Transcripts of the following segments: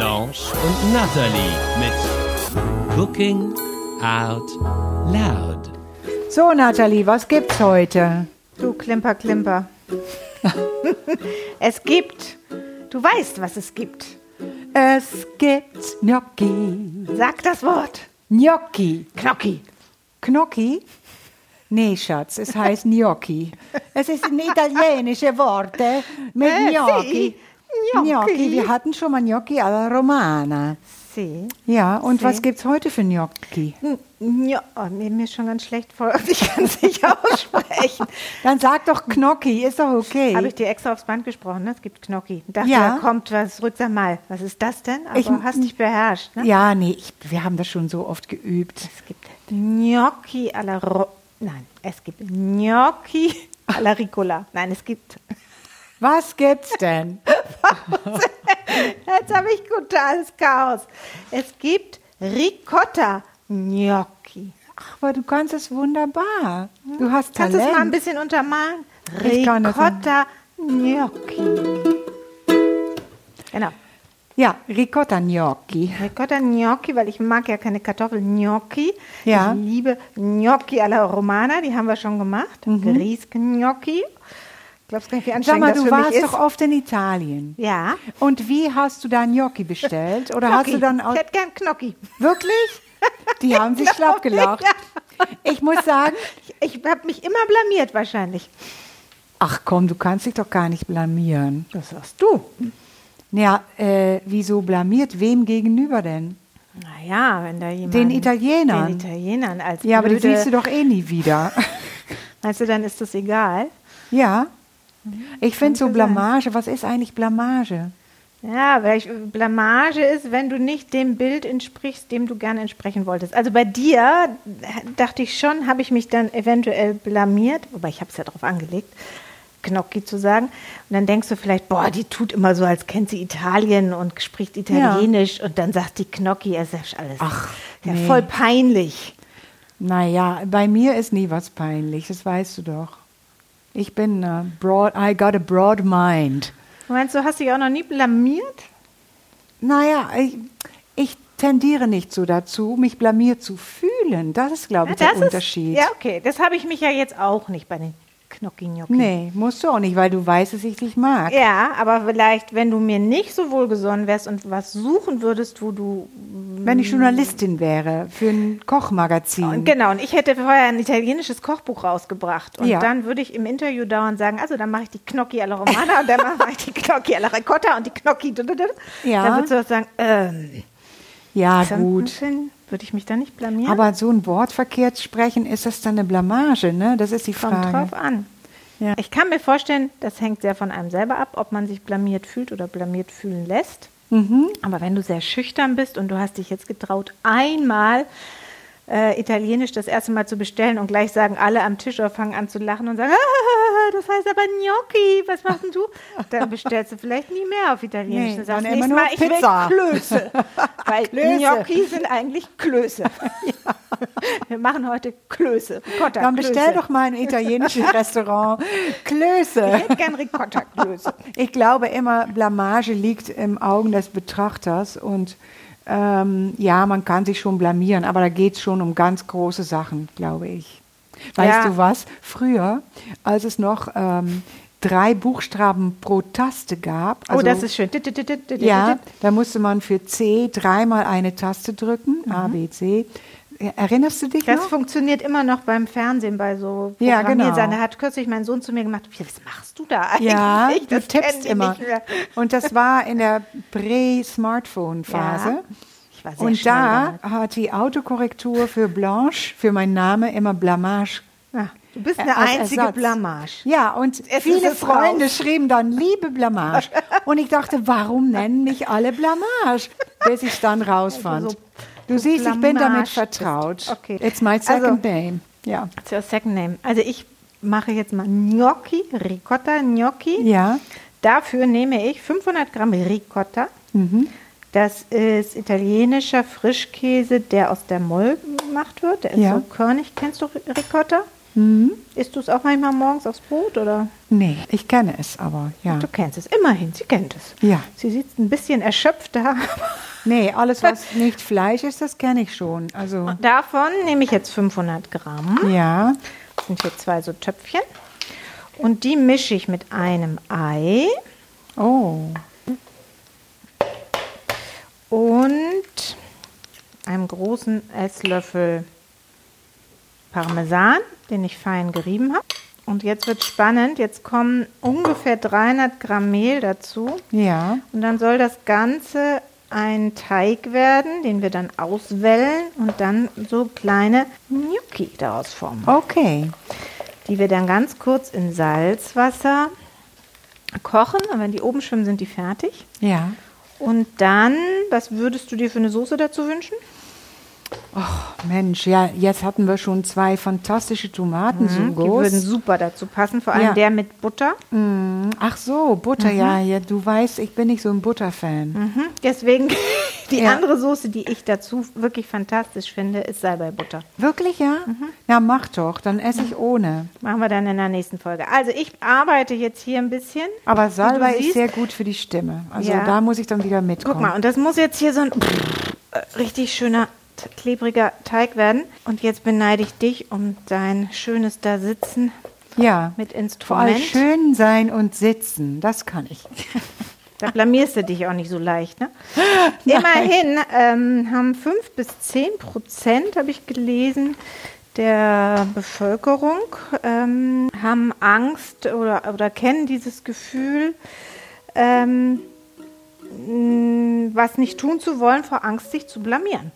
Blanche und Natalie mit Cooking Out Loud. So, Nathalie, was gibt's heute? Du Klimper, Klimper. es gibt. Du weißt, was es gibt. Es gibt Gnocchi. Sag das Wort. Gnocchi. Knocki. Gnocchi? Nee, Schatz, es heißt Gnocchi. Es ist ein italienisches Wort äh, mit Äh, Gnocchi. Gnocchi. Wir hatten schon mal Gnocchi alla Romana. Sie. Ja, und Sì. was gibt's heute für Gnocchi? Ja, oh, mir, ist schon ganz schlecht vor. Ich kann es nicht aussprechen. Dann sag doch Gnocchi, ist doch okay. Habe ich dir extra aufs Band gesprochen, ne? Es gibt Knocki. Ich dachte, Ja. da kommt was zurück. Sag mal, was ist das denn? Aber Ich- hast dich beherrscht, ne? ja, nee, ich, wir haben das schon so oft geübt. Es gibt Gnocchi alla Ro Nein, es gibt Gnocchi alla Ricola. Nein, es gibt. Was gibt's denn? Jetzt habe ich totales Chaos. Es gibt Ricotta Gnocchi. Ach, aber du kannst es wunderbar. Du hast Kannst du Talent. es mal ein bisschen untermalen? Ricotta Gnocchi. Genau. Ja, Ricotta Gnocchi. Ricotta Gnocchi, weil ich mag ja keine Kartoffeln Gnocchi. Ja. Ich liebe Gnocchi alla Romana, die haben wir schon gemacht. Grießgnocchi. Glaubst du gar nicht, wie Sag mal, du warst doch oft in Italien. ja. Und wie hast du da Gnocchi bestellt? Oder hast Gnocchi. du dann auch Ich hätte gern Gnocchi. wirklich? Die haben sich schlapp gelacht. Ich muss sagen, Ich, ich habe mich immer blamiert wahrscheinlich. ach komm, du kannst dich doch gar nicht blamieren. Das sagst du. Ja, äh, wieso blamiert? Wem gegenüber denn? Naja, wenn da jemand... Den Italienern. Den Italienern als Ja, aber die blöde, siehst du doch eh nie wieder. Meinst du, dann ist das egal? Ja. Ich finde so. Blamage, was ist eigentlich Blamage? Ja, weil Blamage ist, wenn du nicht dem Bild entsprichst, dem du gerne entsprechen wolltest. Also bei dir dachte ich schon, habe ich mich dann eventuell blamiert, wobei ich habe es ja darauf angelegt, Gnocchi zu sagen. Und dann denkst du vielleicht, boah, die tut immer so, als kennt sie Italien und spricht Italienisch und dann sagt die Gnocchi, es ist ja alles Ach, ja, nee. voll peinlich. Naja, bei mir ist nie was peinlich, das weißt du doch. Ich bin äh, broad, I got a broad mind. Meinst, du hast dich auch noch nie blamiert? Naja, ich, ich tendiere nicht so dazu, mich blamiert zu fühlen. Das ist, glaube ich, der ist- Unterschied. ja, okay, das habe ich mich ja jetzt auch nicht bei den Gnocchi-Gnocchi. Nee, musst du auch nicht, weil du weißt, dass ich dich mag. Ja, aber vielleicht, wenn du mir nicht so wohlgesonnen wärst und was suchen würdest, wo du. Wenn ich Journalistin wäre für ein Kochmagazin. Und genau, und ich hätte vorher ein italienisches Kochbuch rausgebracht. Und Ja. dann würde ich im Interview dauernd sagen: Also, dann mache ich die Gnocchi alla Romana und dann mache ich die Gnocchi alla Ricotta und die Gnocchi. Ja. Dann würdest du sagen: ähm, ja, gut. Würde ich mich da nicht blamieren? Aber so ein Wort verkehrt sprechen, ist das dann eine Blamage, ne? Das ist die Kommt Frage. drauf an. Ja. Ich kann mir vorstellen, das hängt sehr von einem selber ab, ob man sich blamiert fühlt oder blamiert fühlen lässt. Mhm. Aber wenn du sehr schüchtern bist und du hast dich jetzt getraut, einmal äh, Italienisch das erste Mal zu bestellen und gleich sagen alle am Tisch oder fangen an zu lachen und sagen, das heißt aber Gnocchi, was machst denn du? Dann bestellst du vielleicht nie mehr auf Italienisch. Nee, dann sagst dann du immer nur Mal, ich Pizza. will Klöße. Weil Klöße. Gnocchi sind eigentlich Klöße. Wir machen heute Klöße. Ricotta, Dann bestell Klöße. doch mal ein italienisches Restaurant. Klöße. Ich hätte gern Ricotta-Klöße. Ich glaube immer, Blamage liegt im Augen des Betrachters und ähm, ja, man kann sich schon blamieren, aber da geht es schon um ganz große Sachen, glaube ich. Weißt Ja. du was? Früher, als es noch ähm, drei Buchstaben pro Taste gab. oh, das ist schön. Ja, da musste man für C dreimal eine Taste drücken, A, B, C. Erinnerst du dich Das noch? funktioniert immer noch beim Fernsehen bei so Ja, genau. Da hat kürzlich mein Sohn zu mir gemacht, "Wie, was machst du da eigentlich? Ja, du Das tippst kennen die immer. Und das war in der Prä-Smartphone-Phase. Ja, Und da hat die Autokorrektur für Blanche, für meinen Namen, immer Blamage. Ja, du bist äh, eine einzige Ersatz. Blamage. Ja, und Jetzt viele es Freunde raus. schrieben dann, liebe Blamage. Und ich dachte, warum nennen mich alle Blamage? bis ich es dann rausfand. Also so du siehst, ich bin damit vertraut. Okay. It's my second Also- name. Ja. That's your second name. Also ich mache jetzt mal Gnocchi, Ricotta Gnocchi. Ja. Dafür nehme ich 500 Gramm Ricotta. Mhm. Das ist italienischer Frischkäse, der aus der Moll gemacht wird. Der ist Ja. so körnig. Kennst du Ricotta? Mhm. Isst du es auch manchmal morgens aufs Brot oder? Nee, ich kenne es aber, ja. Du kennst es. Immerhin, sie kennt es. Ja. Sie sieht ein bisschen erschöpft da. Nee, alles, was nicht Fleisch ist, das kenne ich schon. Also, Davon nehme ich jetzt 500 Gramm. ja. Das sind hier zwei so Töpfchen. Und die mische ich mit einem Ei Oh, und einem großen Esslöffel Parmesan, den ich fein gerieben habe. Und jetzt wird spannend. Jetzt kommen ungefähr 300 Gramm Mehl dazu. ja. Und dann soll das Ganze ein Teig werden, den wir dann auswellen und dann so kleine Gnocchi daraus formen. Okay. Die wir dann ganz kurz in Salzwasser kochen. Und wenn die oben schwimmen, sind die fertig. Ja. Und dann, was würdest du dir für eine Soße dazu wünschen? Mensch, ja, jetzt hatten wir schon zwei fantastische Tomaten so Mhm, Die würden super dazu passen, vor allem Ja. der mit Butter. Mm, Ach so, Butter, ja, ja. Du weißt, ich bin nicht so ein Butterfan. Mhm. Deswegen die Ja. andere Soße, die ich dazu wirklich fantastisch finde, ist Salbei-Butter. Wirklich, ja? Mhm. Na, mach doch, dann esse ich ohne. Machen wir dann in der nächsten Folge. Also ich arbeite jetzt hier ein bisschen. Aber Salbei ist sehr gut für die Stimme. Also Ja. da muss ich dann wieder mitkommen. Guck mal, und das muss jetzt hier so ein äh, richtig schöner, klebriger Teig werden. Und jetzt beneide ich dich um dein schönes da sitzen Ja. mit Vor allem Instrument. schön sein und sitzen, das kann ich. Da blamierst du dich auch nicht so leicht. Ne? Immerhin ähm, haben 5 bis 10 Prozent, habe ich gelesen, der Bevölkerung ähm, haben Angst oder, oder kennen dieses Gefühl, ähm, was nicht tun zu wollen, vor Angst, sich zu blamieren.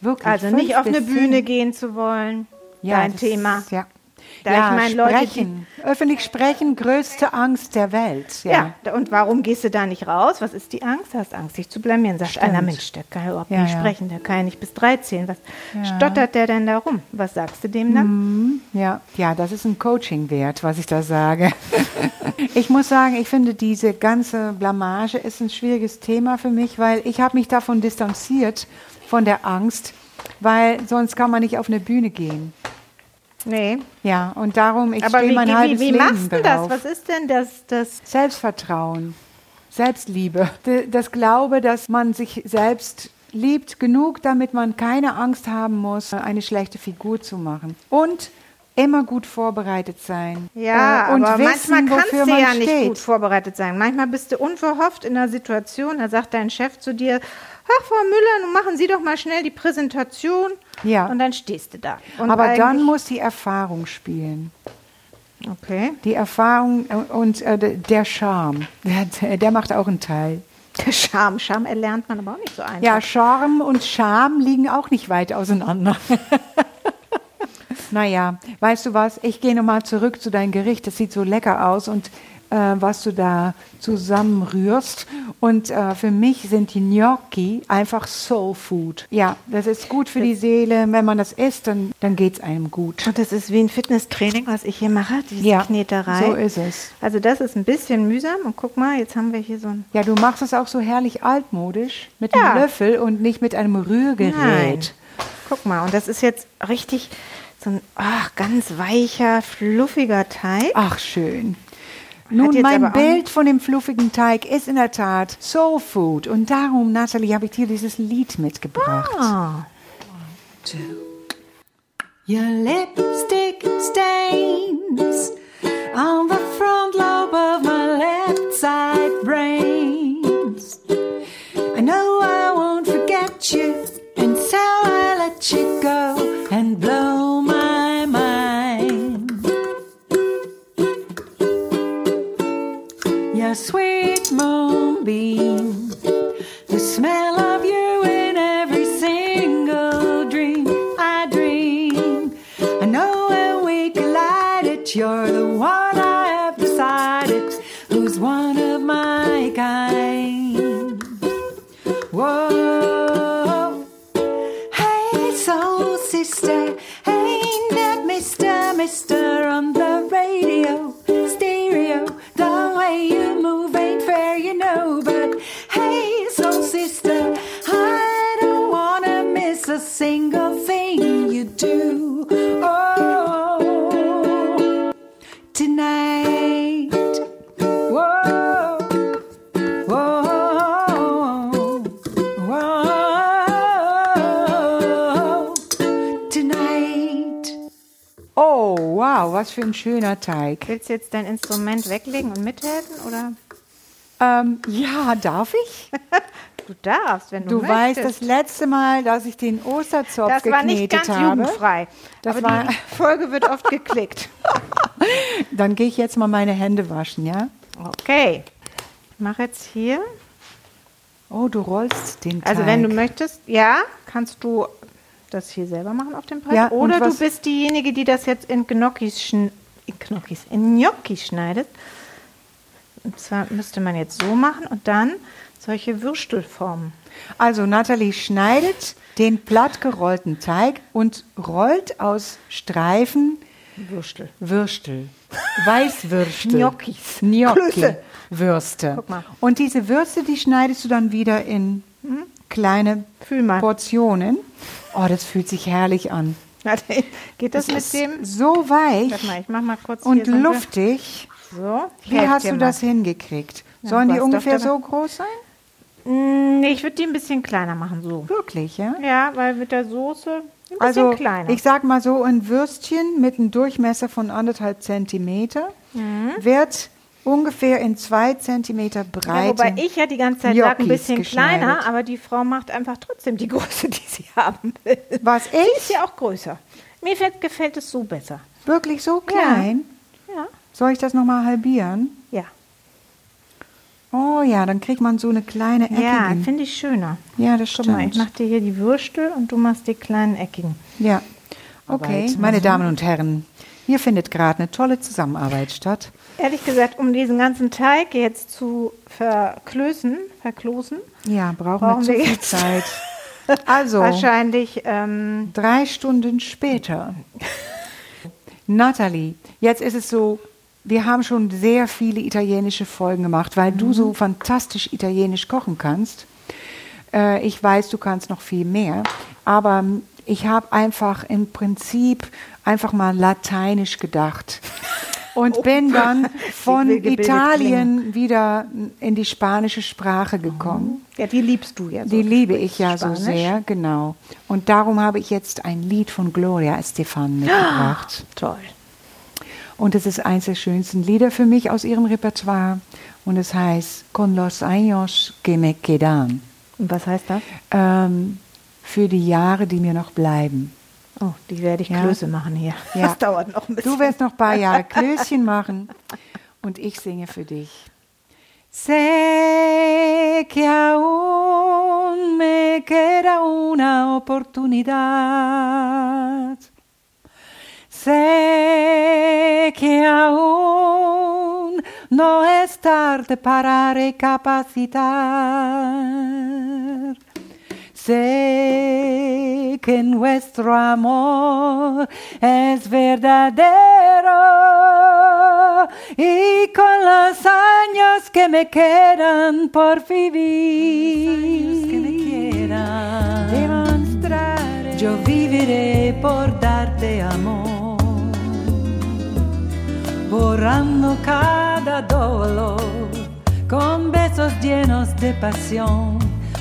Wirklich. Also nicht auf eine zehn. Bühne gehen zu wollen. Dein das Thema. Ist, ja. Da ja, ich Leute, die- sprechen. Öffentlich sprechen, größte Angst der Welt. Ja. Ja. und warum gehst du da nicht raus? Was ist die Angst? Hast Angst, dich zu blamieren. Sagt Stimmt. einer, Mensch, der kann ja überhaupt Ja, nicht ja. sprechen, der kann ja nicht bis drei zählen. Was Ja. stottert der denn da rum? Was sagst du dem dann? Ja, ja, das ist ein Coaching wert, was ich da sage. ich muss sagen, ich finde diese ganze Blamage ist ein schwieriges Thema für mich, weil ich habe mich davon distanziert von der Angst, weil sonst kann man nicht auf eine Bühne gehen. Nee. Ja, und darum ich stehe wie, mein wie, halbes wie Leben machst du das? Was ist denn das? das Selbstvertrauen, Selbstliebe, das Glaube, dass man sich selbst liebt genug, damit man keine Angst haben muss, eine schlechte Figur zu machen. Und immer gut vorbereitet sein. ja, Äh, und aber wissen, manchmal kannst wofür du man ja nicht steht. gut vorbereitet sein. Manchmal bist du unverhofft in einer Situation, da sagt dein Chef zu dir, ach Frau Müller, nun machen Sie doch mal schnell die Präsentation. Ja. Und dann stehst du da. Und Aber dann muss die Erfahrung spielen. Okay. Die Erfahrung und äh, der Charme, der, der macht auch einen Teil. Der Charme. Charme erlernt man aber auch nicht so einfach. Ja, Charme und Scham liegen auch nicht weit auseinander. naja, weißt du was? Ich gehe nochmal zurück zu deinem Gericht. Das sieht so lecker aus und äh, was du da zusammenrührst. Und äh, für mich sind die Gnocchi einfach Soul Food. Ja, das ist gut für die Seele. Wenn man das isst, dann, dann geht es einem gut. Und das ist wie ein Fitnesstraining, was ich hier mache, diese Ja, Kneterei. so ist es. Also das ist ein bisschen mühsam. Und guck mal, jetzt haben wir hier so ein... Ja, du machst es auch so herrlich altmodisch mit Ja. einem Löffel und nicht mit einem Rührgerät. Nein. Guck mal, und das ist jetzt richtig so ein ach, ganz weicher, fluffiger Teig. Ach, schön. Nun, mein Bild von dem fluffigen Teig ist in der Tat Soul Food. Und darum, Natalie, habe ich dir dieses Lied mitgebracht. Ah. Your lipstick stains on the front lobe of my left side brains. I know I won't forget you, and so I let you go wow, was für ein schöner Teig. Willst du jetzt dein Instrument weglegen und mithelfen? Oder? Ähm, ja, darf ich? Du darfst, wenn du, Du weißt, möchtest. das letzte Mal, dass ich den Osterzopf das war nicht geknetet ganz habe, jugendfrei. Das aber war- die Folge wird oft geklickt. dann gehe ich jetzt mal meine Hände waschen, ja? Okay. Ich mache jetzt hier. Oh, du rollst den Teig. Also wenn du möchtest, ja, kannst du das hier selber machen auf dem Brett. Ja, Oder du bist diejenige, die das jetzt in Gnocchis, schn in Gnocchis, in Gnocchi schneidet. Und zwar müsste man jetzt so machen und dann solche Würstelformen. Also Nathalie schneidet den platt gerollten Teig und rollt aus Streifen Würstel. Würstel. Weißwürstel. Gnocchis. Gnocchi. Würste. Guck mal. Und diese Würste, die schneidest du dann wieder in kleine. Portionen. Oh, das fühlt sich herrlich an. Warte, Geht das, Das mit ist dem? so weich Warte und luftig. So. Wie hast du mal. das hingekriegt? Ja, Sollen die was ungefähr so groß sein? Mm, Nee, ich würde die ein bisschen kleiner machen, so. Wirklich, ja? Ja, weil mit der Soße ein bisschen Also kleiner. ich sag mal so, ein Würstchen mit einem Durchmesser von anderthalb Zentimeter Mhm. wird ungefähr in zwei Zentimeter ja, Breite. wobei ich ja die ganze Zeit sage, ein bisschen kleiner, aber die Frau macht einfach trotzdem die Größe, die sie haben will. Was Sie ich? ist ja auch größer. Mir fällt, gefällt es so besser. Wirklich so klein? Ja. Soll ich das nochmal halbieren? Ja, Oh ja, dann kriegt man so eine kleine Ecke. ja finde ich schöner. ja das Guck stimmt. mal, ich mache dir hier die Würstel und du machst die kleinen eckigen. ja. Okay, meine Damen und Herren, hier findet gerade eine tolle Zusammenarbeit statt. Ehrlich gesagt, um diesen ganzen Teig jetzt zu verklößen, verklosen, Ja, brauchen, Brauchen wir zu wir viel jetzt. Zeit. Also, wahrscheinlich ähm, drei Stunden später. Nathalie, jetzt ist es so, wir haben schon sehr viele italienische Folgen gemacht, weil du so fantastisch italienisch kochen kannst. Äh, ich weiß, du kannst noch viel mehr, aber ich habe einfach im Prinzip einfach mal lateinisch gedacht. Und bin dann von Italien wieder in die spanische Sprache gekommen. ja, die liebst du ja so. Die liebe ich ja Spanisch. so sehr, genau. Und darum habe ich jetzt ein Lied von Gloria Estefan mitgebracht. Toll. Und es ist eines der schönsten Lieder für mich aus ihrem Repertoire. Und es heißt Con los años que me quedan. Und was heißt das? Ähm, für die Jahre, die mir noch bleiben. Oh, die werde ich Ja. Klöße machen hier. Ja. Das dauert noch ein bisschen. Du wirst noch ein paar Jahre Klößchen machen und ich singe für dich. Sé que aún me queda una oportunidad. Sé que aún no es tarde para recapacitar. Sé que nuestro amor es verdadero y con los años que me quedan por vivir, que me demostraré. Yo viviré por darte amor, borrando cada dolor con besos llenos de pasión,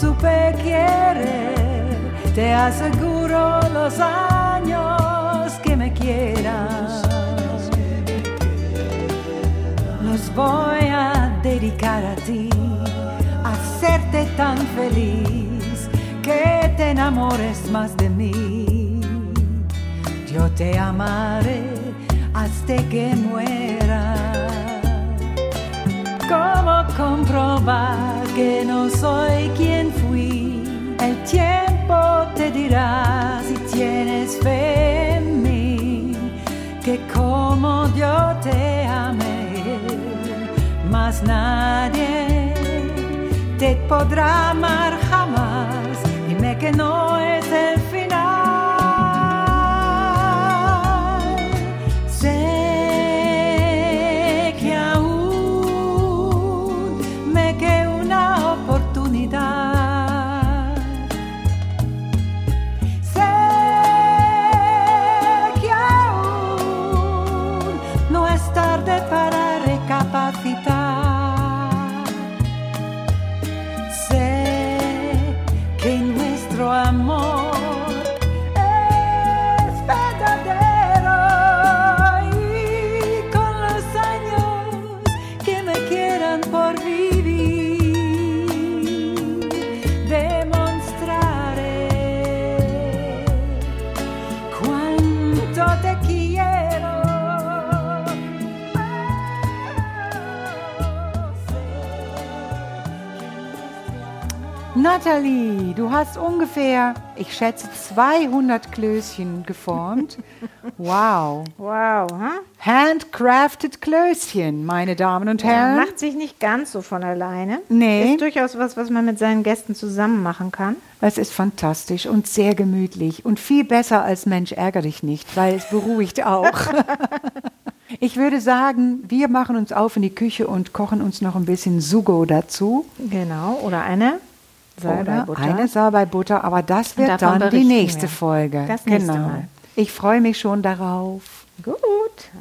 supe querer Te aseguro los años que me quieras. Los voy a dedicar a ti, a hacerte tan feliz que te enamores más de mí. Yo te amaré hasta que muera. ¿Cómo comprobar que no soy quien fui? El tiempo te dirá si tienes fe en mí, que como yo te amé, más nadie te podrá amar jamás. Dime que no es tarde Natalie, du hast ungefähr, ich schätze, 200 Klößchen geformt. Wow. Wow, hm? Handcrafted Klößchen, meine Damen und Ja, Herren. macht sich nicht ganz so von alleine. Nee. Ist durchaus was, was man mit seinen Gästen zusammen machen kann. Es ist fantastisch und sehr gemütlich und viel besser als Mensch ärger dich nicht, weil es beruhigt auch. Ich würde sagen, wir machen uns auf in die Küche und kochen uns noch ein bisschen Sugo dazu. Genau. Oder eine Oder Salbeibutter. eine Salbeibutter, aber das wird dann die nächste wir. Folge. Das nächste genau. Mal. Ich freue mich schon darauf Gut.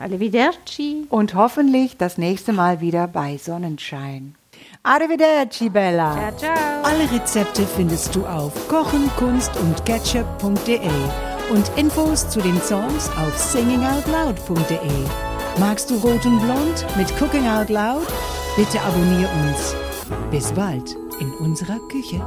Arrivederci. und hoffentlich das nächste Mal wieder bei Sonnenschein. Arrivederci, Bella. Ciao, ciao. Alle Rezepte findest du auf kochen, kunst und ketchup.de und Infos zu den Songs auf singingoutloud.de. Magst du Rot und Blond mit Cooking Out Loud? Bitte abonnier uns. Bis bald in unserer Küche.